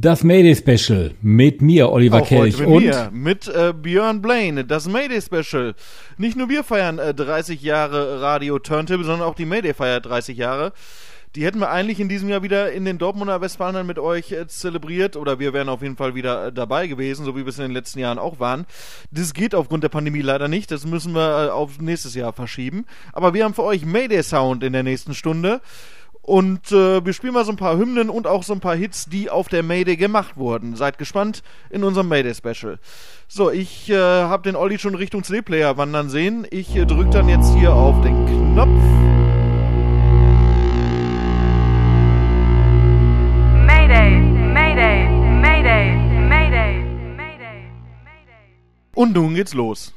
Das Mayday Special mit mir, Oliver Auch Kelch mit und mir, mit äh, Björn Blaine, das Mayday Special. Nicht nur wir feiern äh, 30 Jahre Radio Turntable, sondern auch die Mayday feiert 30 Jahre. Die hätten wir eigentlich in diesem Jahr wieder in den Dortmunder Westfalen mit euch äh, zelebriert oder wir wären auf jeden Fall wieder äh, dabei gewesen, so wie wir es in den letzten Jahren auch waren. Das geht aufgrund der Pandemie leider nicht, das müssen wir äh, auf nächstes Jahr verschieben. Aber wir haben für euch Mayday Sound in der nächsten Stunde. Und äh, wir spielen mal so ein paar Hymnen und auch so ein paar Hits, die auf der Mayday gemacht wurden. Seid gespannt in unserem Mayday-Special. So, ich äh, habe den Olli schon Richtung CD-Player wandern sehen. Ich äh, drücke dann jetzt hier auf den Knopf. Mayday, Mayday, Mayday, Mayday, Mayday, Mayday. Und nun geht's los.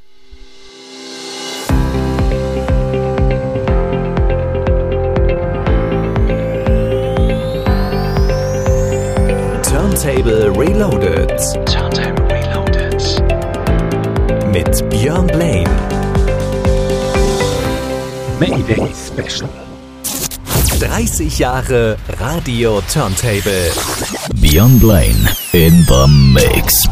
Turntable Reloaded. Turntable Reloaded. Mit Björn Blaine. Mayday Special. 30 Jahre Radio Turntable. Björn Blaine in the Mix.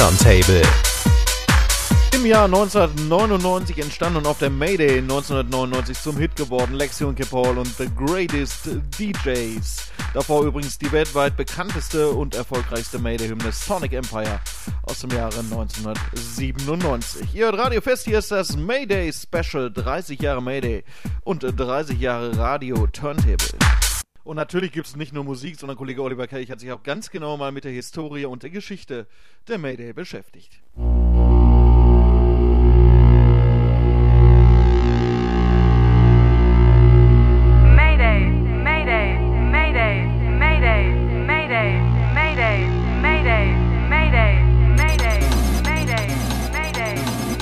Turntable. Im Jahr 1999 entstand und auf der Mayday 1999 zum Hit geworden Lexion Paul und The Greatest DJs. Davor übrigens die weltweit bekannteste und erfolgreichste Mayday-Hymne Sonic Empire aus dem Jahre 1997. Ihr hört Radio Fest, hier ist das Mayday Special, 30 Jahre Mayday und 30 Jahre Radio Turntable. Und natürlich gibt es nicht nur Musik, sondern Kollege Oliver Kelch hat sich auch ganz genau mal mit der Historie und der Geschichte der Mayday beschäftigt.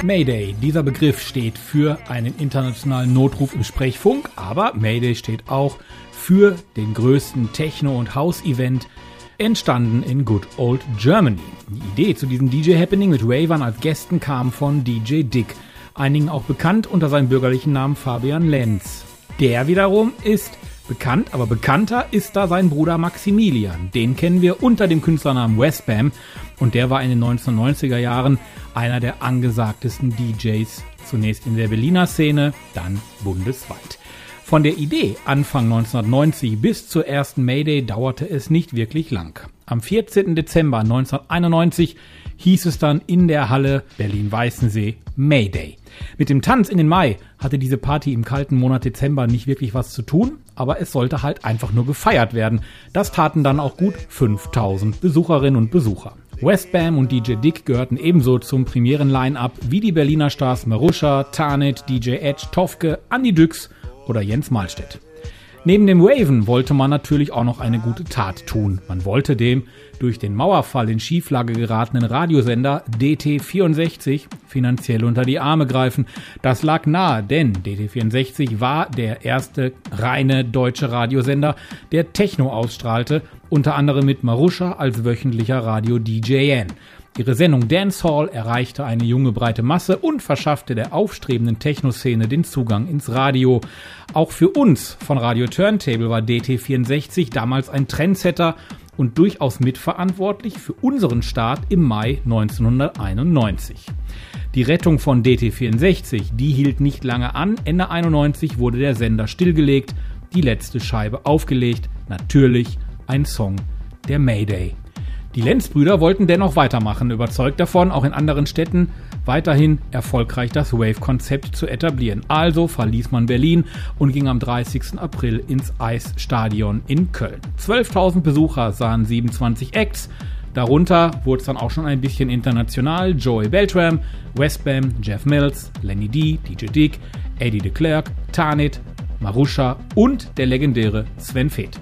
Mayday. Dieser Begriff steht für einen internationalen Notruf im Sprechfunk, aber Mayday steht auch für den größten Techno- und House-Event, entstanden in Good Old Germany. Die Idee zu diesem DJ-Happening mit Ravern als Gästen kam von DJ Dick, einigen auch bekannt unter seinem bürgerlichen Namen Fabian Lenz. Der wiederum ist bekannt, aber bekannter ist da sein Bruder Maximilian. Den kennen wir unter dem Künstlernamen Westbam und der war in den 1990er Jahren einer der angesagtesten DJs, zunächst in der Berliner Szene, dann bundesweit. Von der Idee Anfang 1990 bis zur ersten Mayday dauerte es nicht wirklich lang. Am 14. Dezember 1991 hieß es dann in der Halle Berlin-Weißensee Mayday. Mit dem Tanz in den Mai hatte diese Party im kalten Monat Dezember nicht wirklich was zu tun, aber es sollte halt einfach nur gefeiert werden. Das taten dann auch gut 5000 Besucherinnen und Besucher. Westbam und DJ Dick gehörten ebenso zum Premieren-Line-Up wie die Berliner Stars Marusha, Tarnet, DJ Edge, Tofke, Andy Düx oder Jens Mahlstedt. Neben dem Raven wollte man natürlich auch noch eine gute Tat tun. Man wollte dem durch den Mauerfall in Schieflage geratenen Radiosender DT64 finanziell unter die Arme greifen. Das lag nahe, denn DT64 war der erste reine deutsche Radiosender, der Techno ausstrahlte, unter anderem mit Marusha als wöchentlicher Radio-DJN. Ihre Sendung Dancehall erreichte eine junge breite Masse und verschaffte der aufstrebenden Techno-Szene den Zugang ins Radio. Auch für uns von Radio Turntable war DT64 damals ein Trendsetter und durchaus mitverantwortlich für unseren Start im Mai 1991. Die Rettung von DT64, die hielt nicht lange an. Ende 91 wurde der Sender stillgelegt, die letzte Scheibe aufgelegt. Natürlich ein Song der Mayday. Die Lenz-Brüder wollten dennoch weitermachen, überzeugt davon, auch in anderen Städten weiterhin erfolgreich das Wave-Konzept zu etablieren. Also verließ man Berlin und ging am 30. April ins Eisstadion in Köln. 12.000 Besucher sahen 27 Acts. Darunter wurde es dann auch schon ein bisschen international. Joey Beltram, Westbam, Jeff Mills, Lenny D, DJ Dick, Eddie de Klerk, Tanit, Marusha und der legendäre Sven Feth.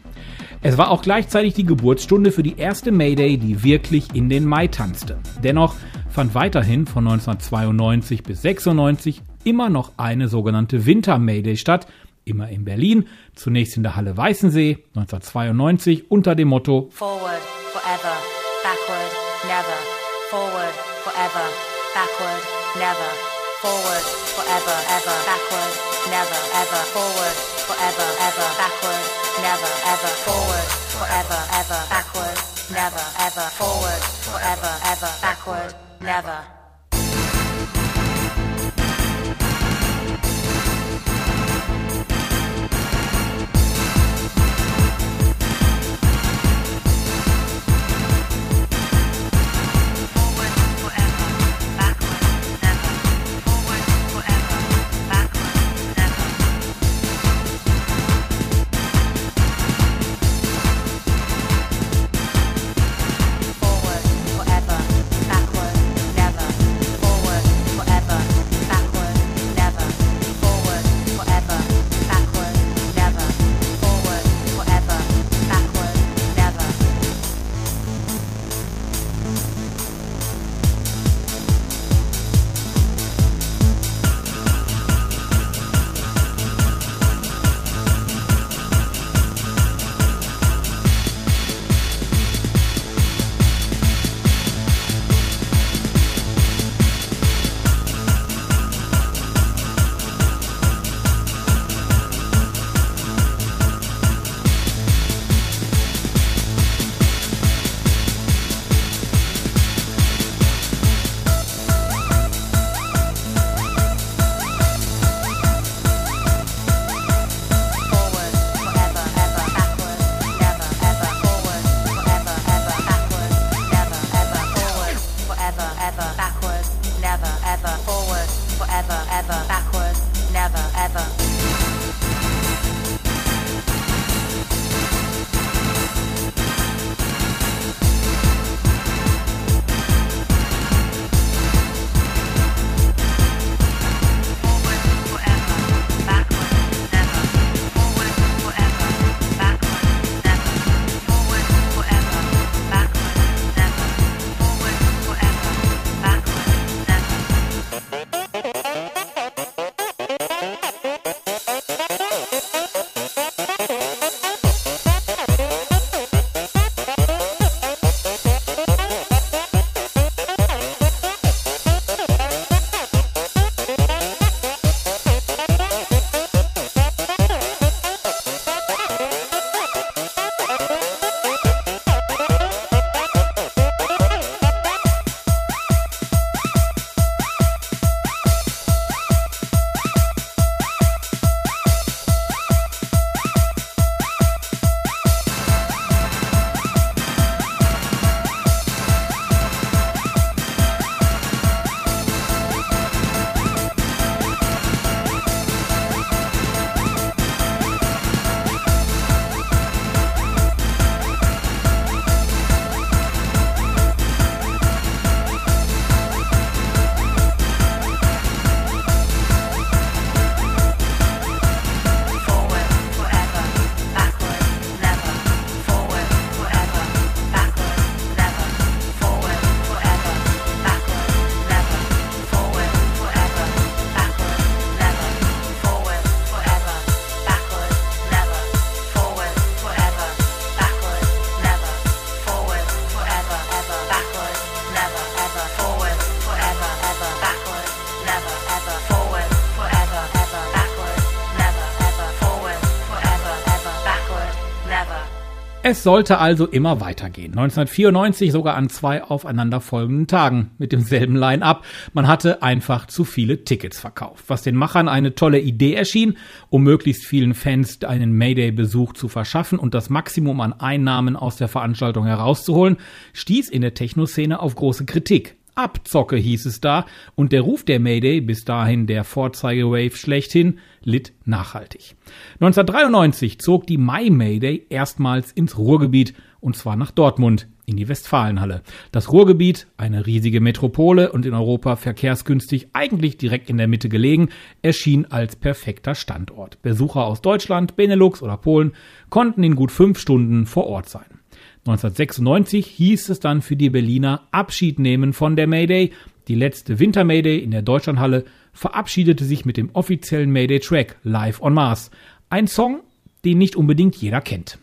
Es war auch gleichzeitig die Geburtsstunde für die erste Mayday, die wirklich in den Mai tanzte. Dennoch fand weiterhin von 1992 bis 96 immer noch eine sogenannte Winter Mayday statt, immer in Berlin, zunächst in der Halle Weißensee 1992 unter dem Motto Forward, forever, backward, never. Forward, forever, backward, never. Forward, forever, ever, backward, never, ever. Forward, forever, ever, backward, never, ever. Forward, forever, ever, backward, never, ever. Forward, forever, ever, backward, never. Es sollte also immer weitergehen. 1994 sogar an zwei aufeinanderfolgenden Tagen mit demselben Line-up. Man hatte einfach zu viele Tickets verkauft, was den Machern eine tolle Idee erschien, um möglichst vielen Fans einen Mayday-Besuch zu verschaffen und das Maximum an Einnahmen aus der Veranstaltung herauszuholen, stieß in der Techno-Szene auf große Kritik. Abzocke hieß es da und der Ruf der Mayday, bis dahin der Vorzeigewave schlechthin, litt nachhaltig. 1993 zog die My Mayday erstmals ins Ruhrgebiet und zwar nach Dortmund in die Westfalenhalle. Das Ruhrgebiet, eine riesige Metropole und in Europa verkehrsgünstig, eigentlich direkt in der Mitte gelegen, erschien als perfekter Standort. Besucher aus Deutschland, Benelux oder Polen konnten in gut fünf Stunden vor Ort sein. 1996 hieß es dann für die Berliner Abschied nehmen von der Mayday. Die letzte Winter Mayday in der Deutschlandhalle verabschiedete sich mit dem offiziellen Mayday Track Live on Mars. Ein Song, den nicht unbedingt jeder kennt.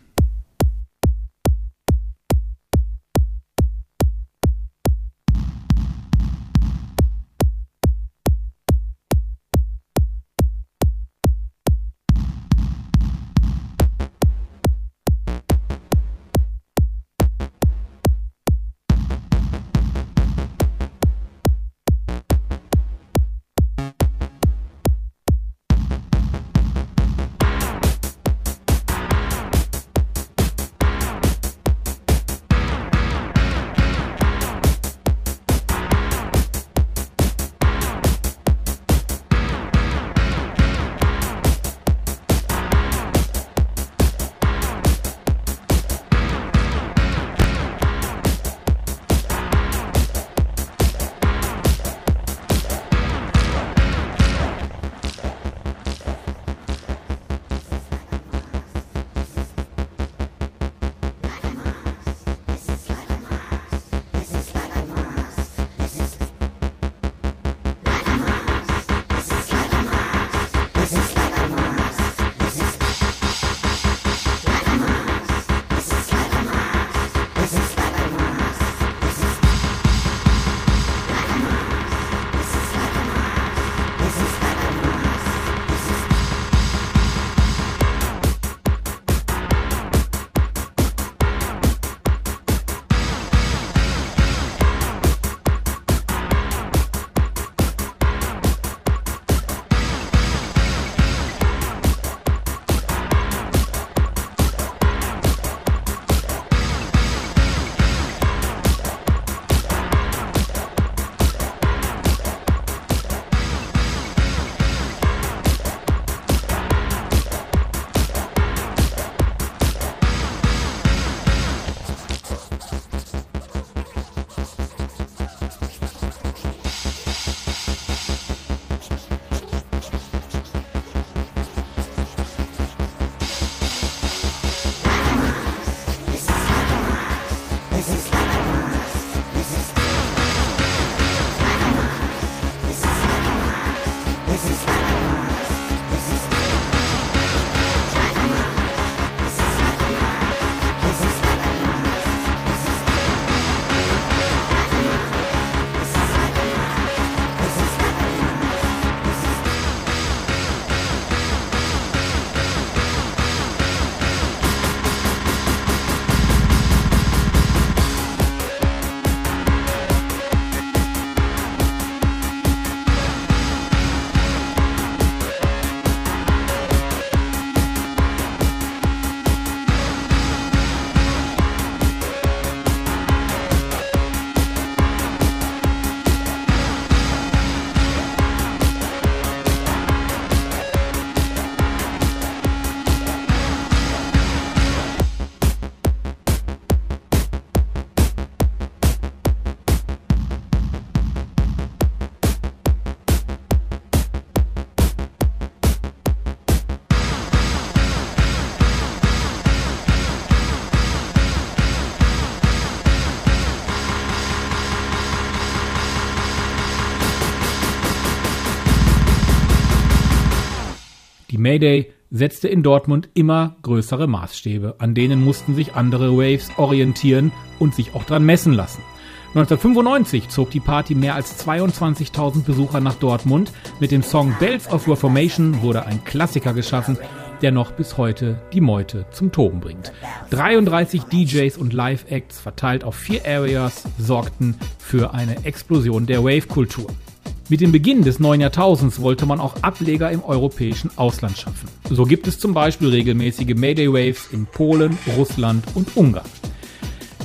Mayday setzte in Dortmund immer größere Maßstäbe, an denen mussten sich andere Waves orientieren und sich auch dran messen lassen. 1995 zog die Party mehr als 22.000 Besucher nach Dortmund. Mit dem Song Bells of Reformation wurde ein Klassiker geschaffen, der noch bis heute die Meute zum Toben bringt. 33 DJs und Live-Acts verteilt auf vier Areas sorgten für eine Explosion der Wave-Kultur. Mit dem Beginn des neuen Jahrtausends wollte man auch Ableger im europäischen Ausland schaffen. So gibt es zum Beispiel regelmäßige Mayday Waves in Polen, Russland und Ungarn.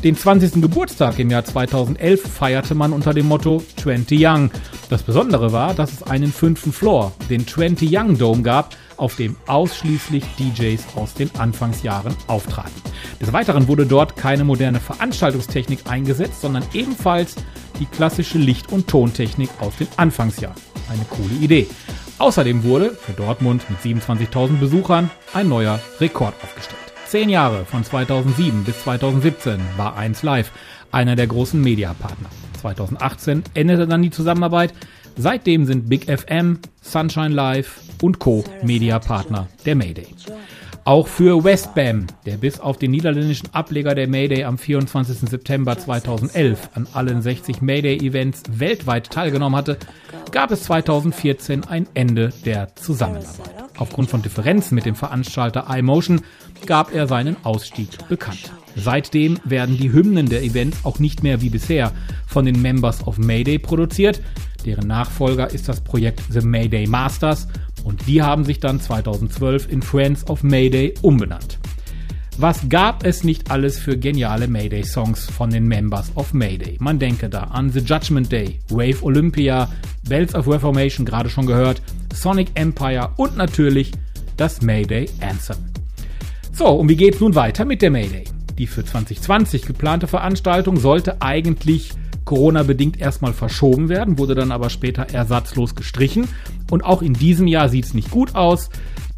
Den 20. Geburtstag im Jahr 2011 feierte man unter dem Motto 20 Young. Das Besondere war, dass es einen fünften Floor, den 20 Young Dome gab, auf dem ausschließlich DJs aus den Anfangsjahren auftraten. Des Weiteren wurde dort keine moderne Veranstaltungstechnik eingesetzt, sondern ebenfalls die klassische Licht- und Tontechnik aus den Anfangsjahren. Eine coole Idee. Außerdem wurde für Dortmund mit 27.000 Besuchern ein neuer Rekord aufgestellt. Zehn Jahre von 2007 bis 2017 war 1 Live einer der großen Mediapartner. 2018 endete dann die Zusammenarbeit. Seitdem sind Big FM, Sunshine Live und Co. Mediapartner der Mayday. Auch für Westbam, der bis auf den niederländischen Ableger der Mayday am 24. September 2011 an allen 60 Mayday-Events weltweit teilgenommen hatte, gab es 2014 ein Ende der Zusammenarbeit. Aufgrund von Differenzen mit dem Veranstalter iMotion gab er seinen Ausstieg bekannt. Seitdem werden die Hymnen der Events auch nicht mehr wie bisher von den Members of Mayday produziert. Deren Nachfolger ist das Projekt The Mayday Masters und die haben sich dann 2012 in Friends of Mayday umbenannt. Was gab es nicht alles für geniale Mayday-Songs von den Members of Mayday? Man denke da an The Judgment Day, Wave Olympia, Bells of Reformation, gerade schon gehört, Sonic Empire und natürlich das Mayday Anthem. So, und wie geht's nun weiter mit der Mayday? Die für 2020 geplante Veranstaltung sollte eigentlich Corona-bedingt erstmal verschoben werden, wurde dann aber später ersatzlos gestrichen. Und auch in diesem Jahr sieht's nicht gut aus.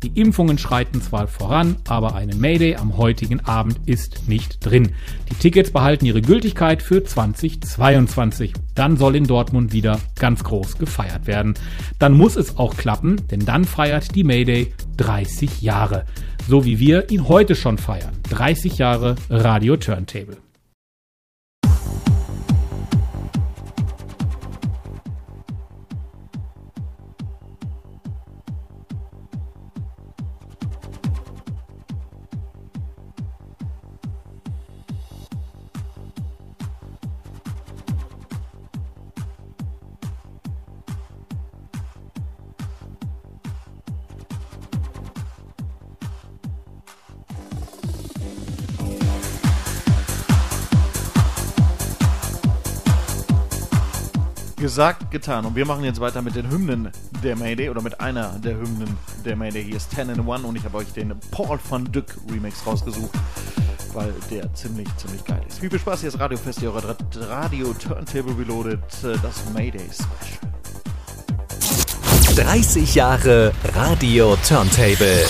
Die Impfungen schreiten zwar voran, aber eine Mayday am heutigen Abend ist nicht drin. Die Tickets behalten ihre Gültigkeit für 2022. Dann soll in Dortmund wieder ganz groß gefeiert werden. Dann muss es auch klappen, denn dann feiert die Mayday 30 Jahre. So wie wir ihn heute schon feiern. 30 Jahre Radio Turntable. Gesagt, getan. Und wir machen jetzt weiter mit den Hymnen der Mayday oder mit einer der Hymnen der Mayday. Hier ist 10 in 1 und ich habe euch den Paul van Dyck Remix rausgesucht, weil der ziemlich, ziemlich geil ist. Viel Spaß, hier ist Radio Fest, eure Radio Turntable Reloaded, äh, das Mayday Special. 30 Jahre Radio Turntable.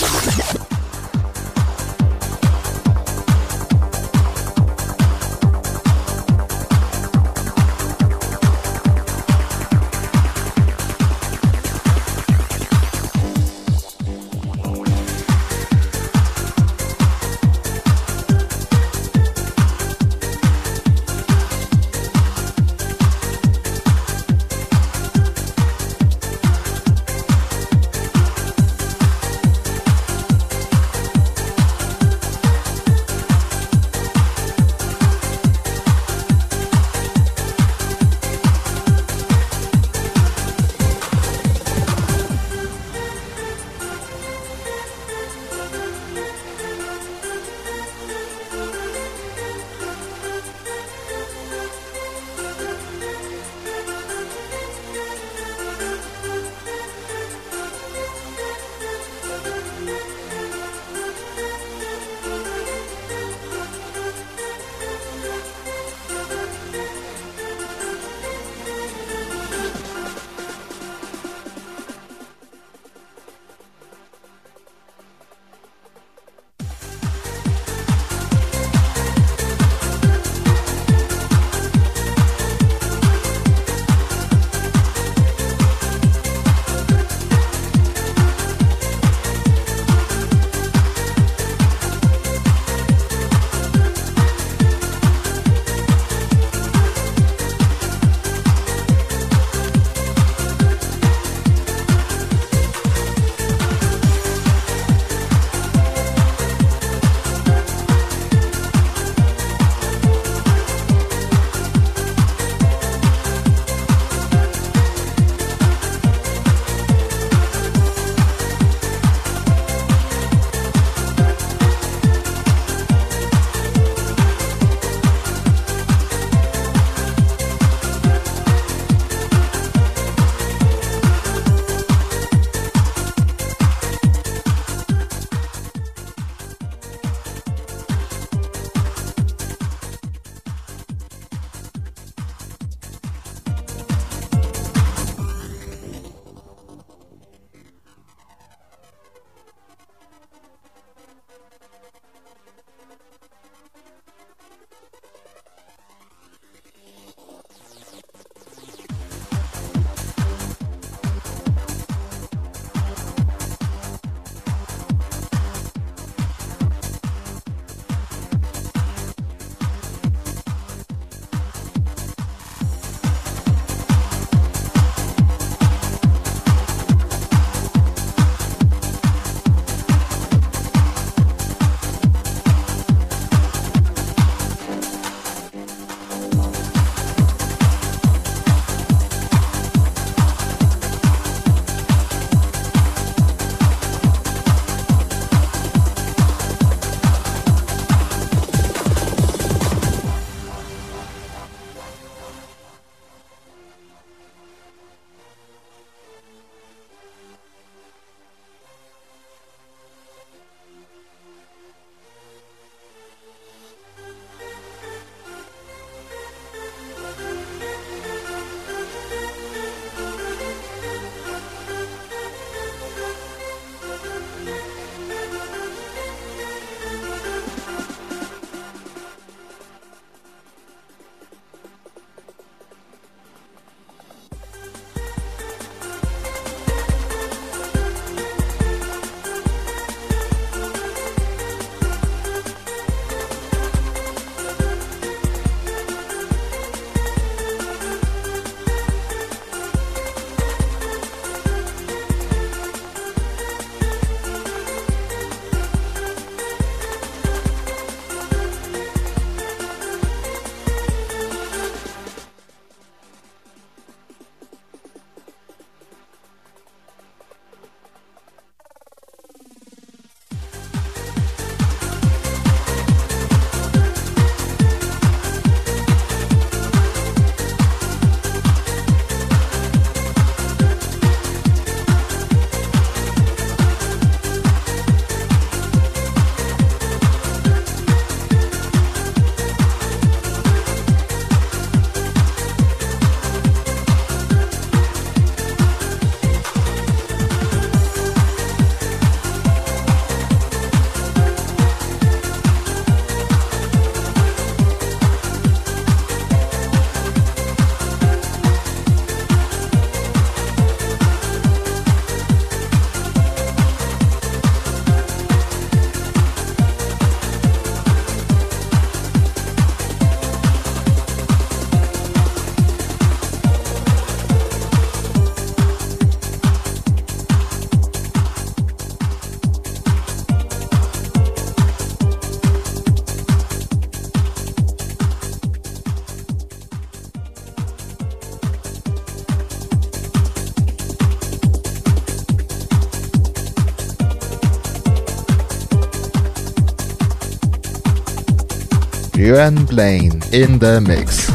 Björn Blaine in the mix.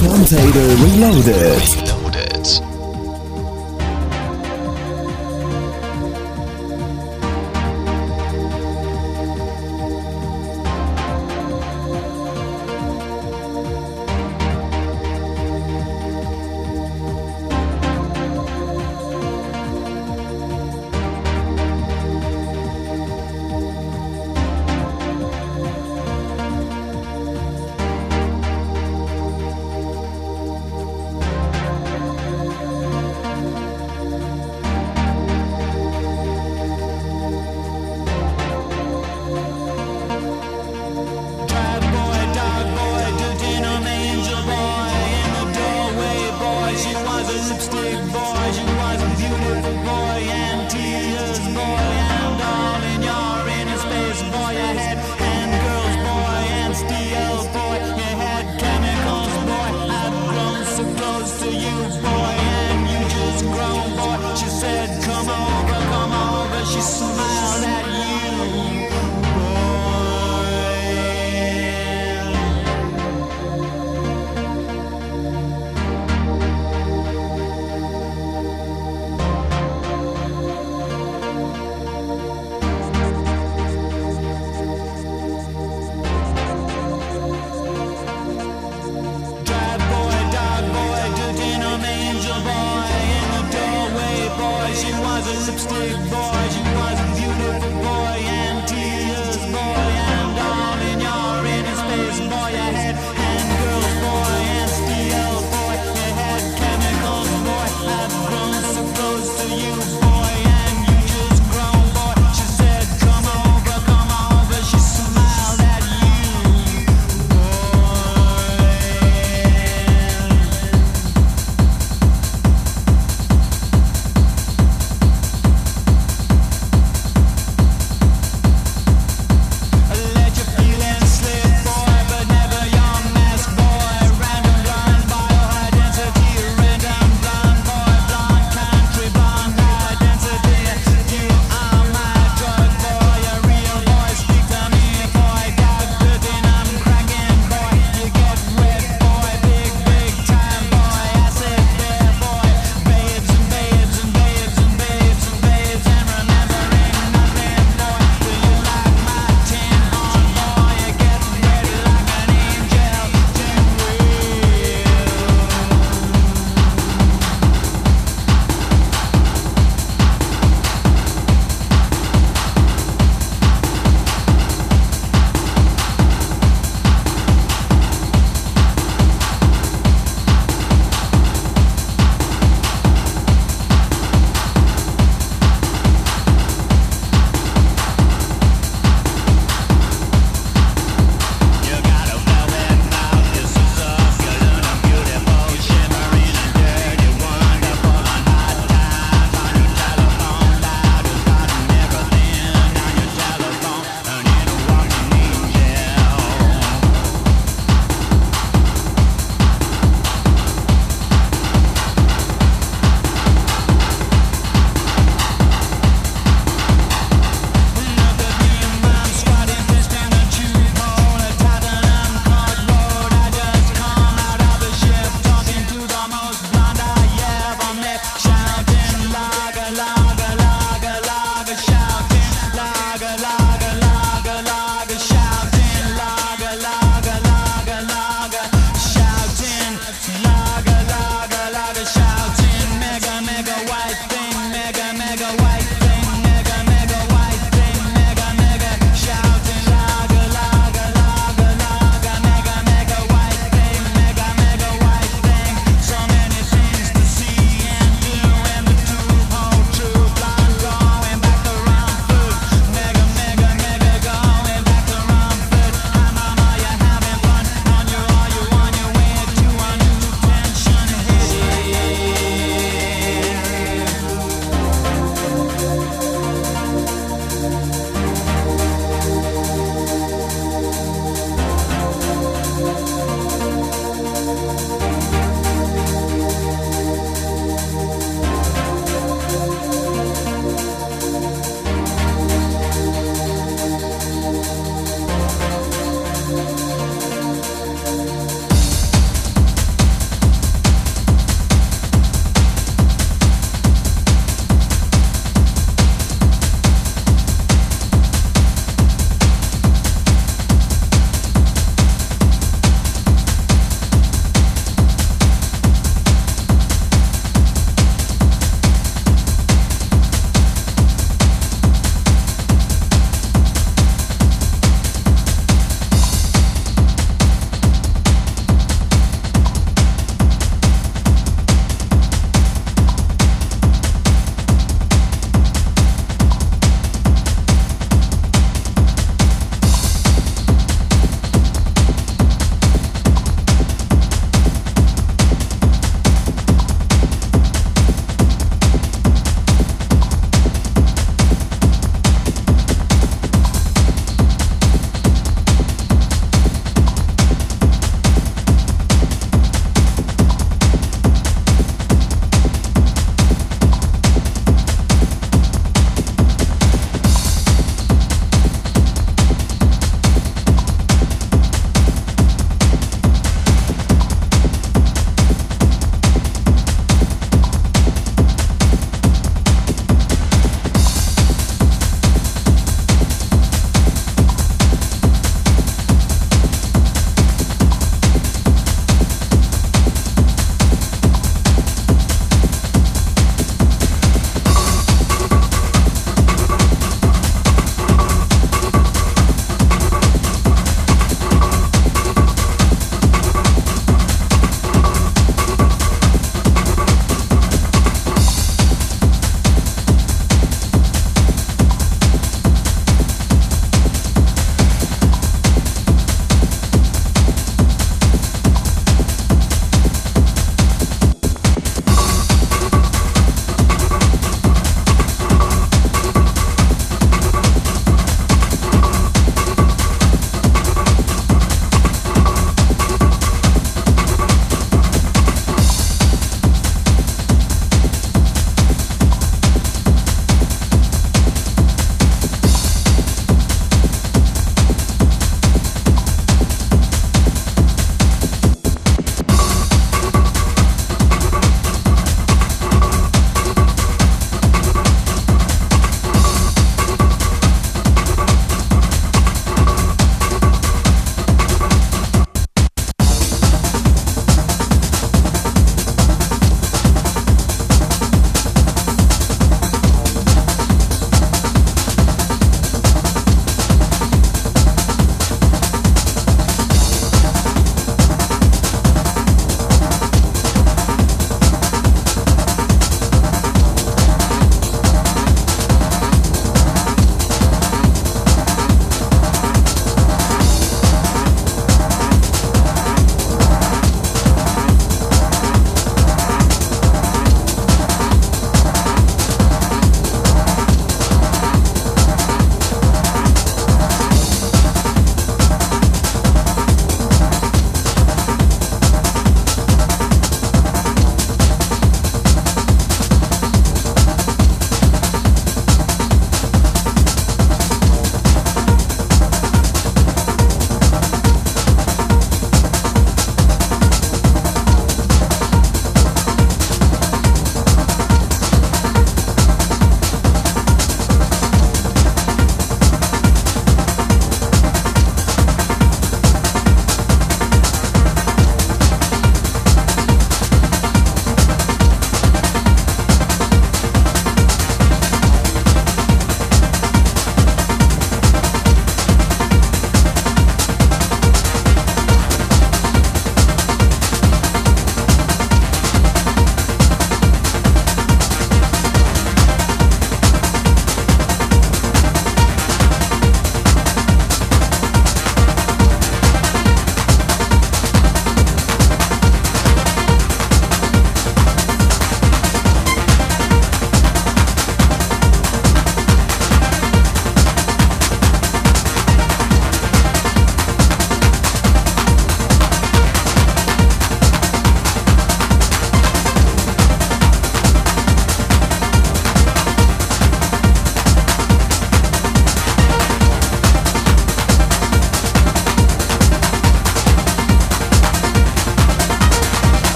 Turntable Reloaded.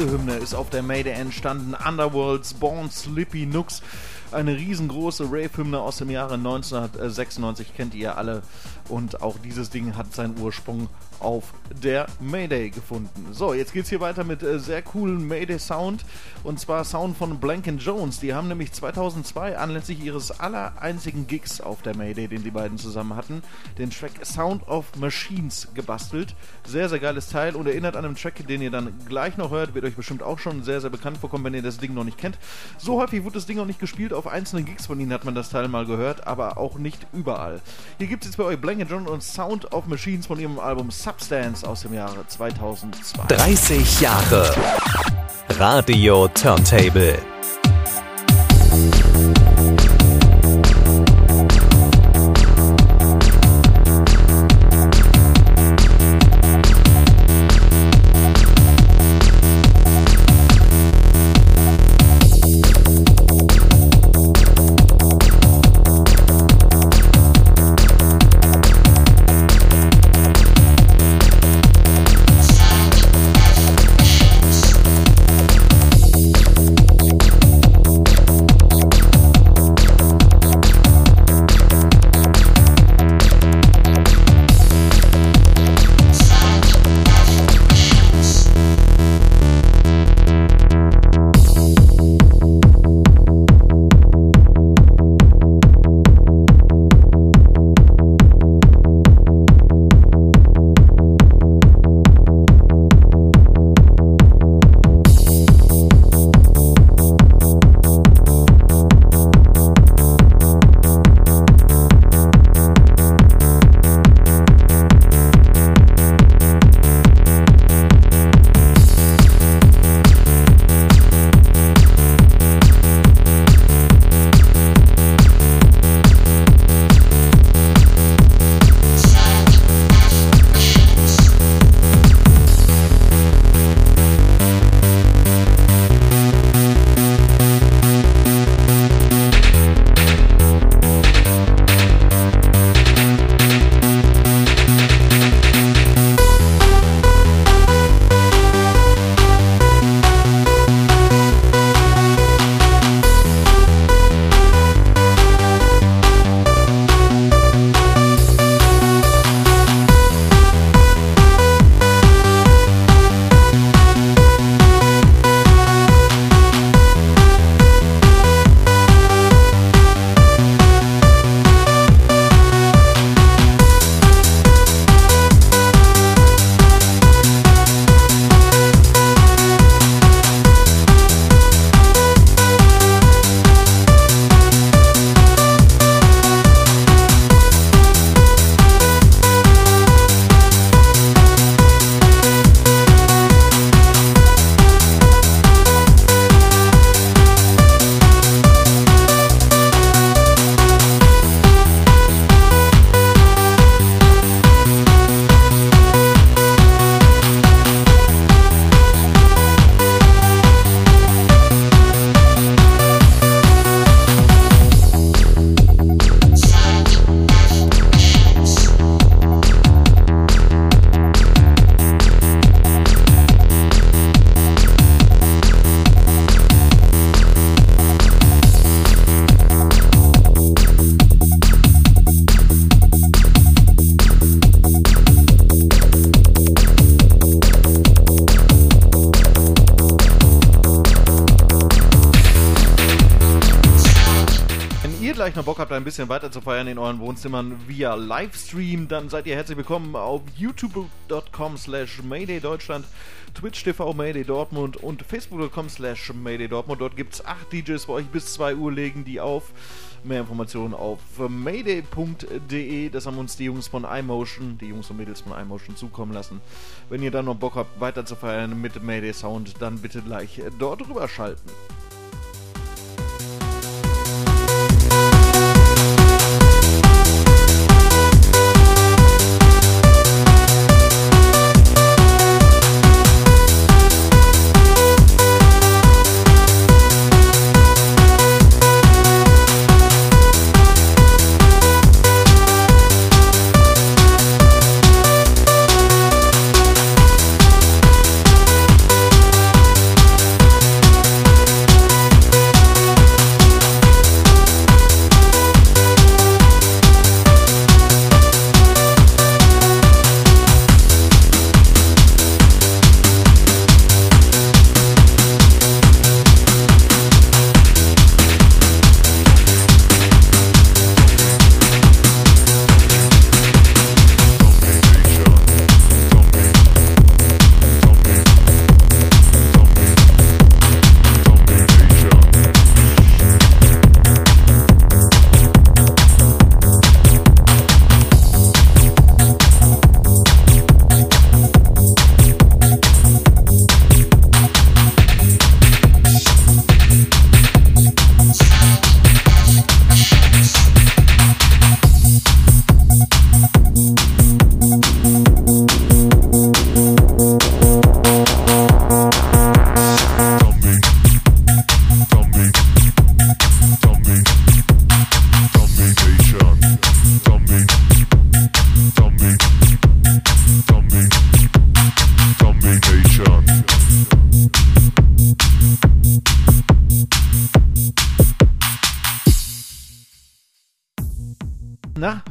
Diese Hymne ist auf der Mayday entstanden. Underworlds, Born Slippy Nooks. Eine riesengroße Rave-Hymne aus dem Jahre 1996, kennt ihr alle. Und auch dieses Ding hat seinen Ursprung auf der Mayday gefunden. So, jetzt geht's hier weiter mit äh, sehr coolen Mayday-Sound. Und zwar Sound von Blank Jones. Die haben nämlich 2002 anlässlich ihres aller einzigen Gigs auf der Mayday, den die beiden zusammen hatten, den Track Sound of Machines gebastelt. Sehr, sehr geiles Teil und erinnert an einen Track, den ihr dann gleich noch hört. Wird euch bestimmt auch schon sehr, sehr bekannt vorkommen, wenn ihr das Ding noch nicht kennt. So häufig wurde das Ding auch nicht gespielt. Auf einzelnen Gigs von ihnen hat man das Teil mal gehört, aber auch nicht überall. Hier gibt es jetzt bei euch Blank Jones und Sound of Machines von ihrem Album Substance aus dem Jahre 2002. 30 Jahre Radio Turntable. Gleich noch Bock habt, ein bisschen weiter zu feiern in euren Wohnzimmern via Livestream, dann seid ihr herzlich willkommen auf youtube.com slash Mayday Deutschland, Twitch TV Mayday Dortmund und facebook.com slash Mayday Dortmund. Dort gibt es acht DJs bei euch bis 2 Uhr legen die auf. Mehr Informationen auf mayday.de. Das haben uns die Jungs von iMotion, die Jungs und Mädels von iMotion zukommen lassen. Wenn ihr dann noch Bock habt, weiter zu feiern mit Mayday Sound, dann bitte gleich dort rüber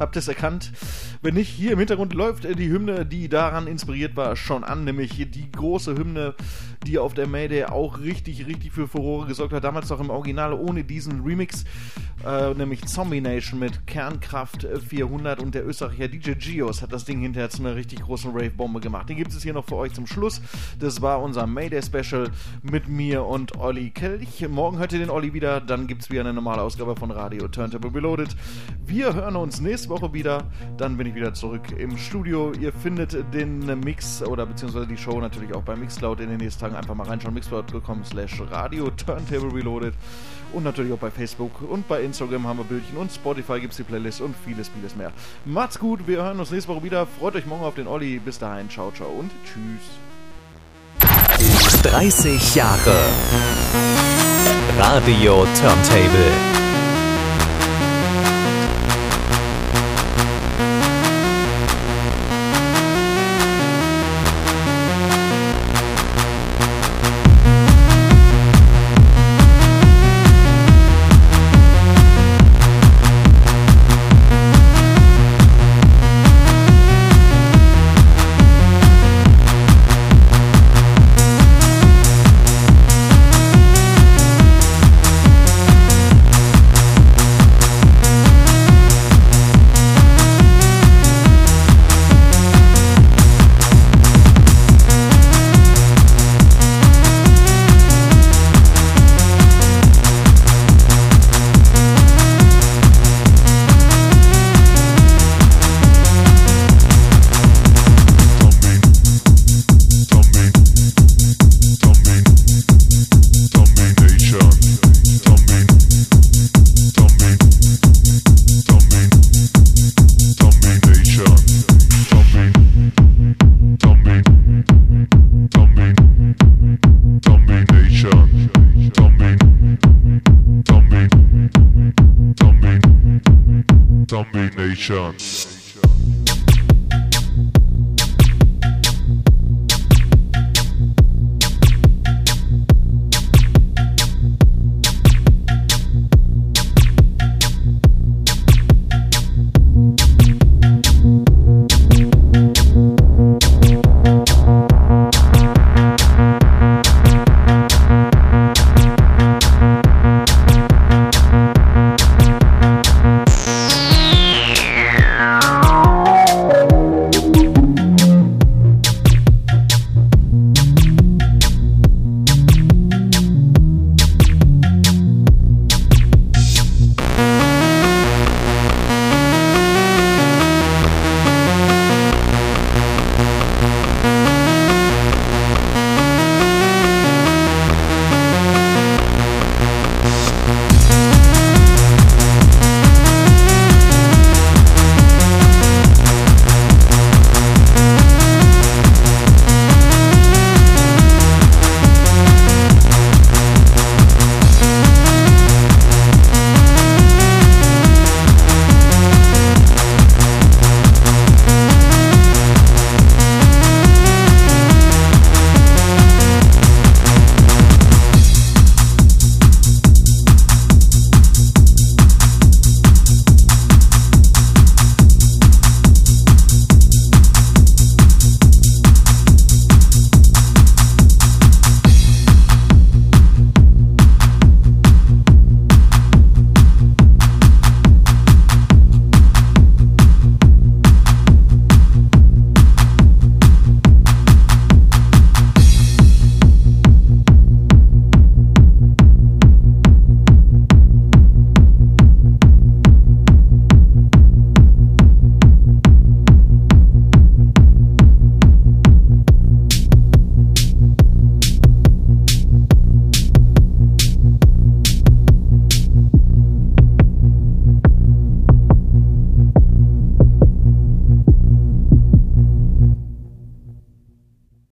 habt ihr es erkannt? Wenn nicht, hier im Hintergrund läuft die Hymne, die daran inspiriert war, schon an, nämlich die große Hymne, die auf der Mayday auch richtig, richtig für Furore gesorgt hat. Damals noch im Original ohne diesen Remix, äh, nämlich Zombie Nation mit Kernkraft 400 und der Österreicher DJ Gios hat das Ding hinterher zu einer richtig großen Rave-Bombe gemacht. Den gibt es hier noch für euch zum Schluss. Das war unser Mayday-Special mit mir und Olli Kelch. Morgen hört ihr den Olli wieder, dann gibt es wieder eine normale Ausgabe von Radio Turntable Reloaded. Wir hören uns nächste Woche wieder, dann bin ich wieder zurück im Studio. Ihr findet den Mix oder beziehungsweise die Show natürlich auch bei Mixcloud in den nächsten Tagen. Einfach mal reinschauen, mixcloud.com slash Radio Turntable Reloaded und natürlich auch bei Facebook und bei Instagram haben wir Bildchen und Spotify gibt es die Playlist und vieles, vieles mehr. Macht's gut, wir hören uns nächste Woche wieder. Freut euch morgen auf den Olli. Bis dahin, ciao, ciao und tschüss. 30 Jahre Radio Turntable.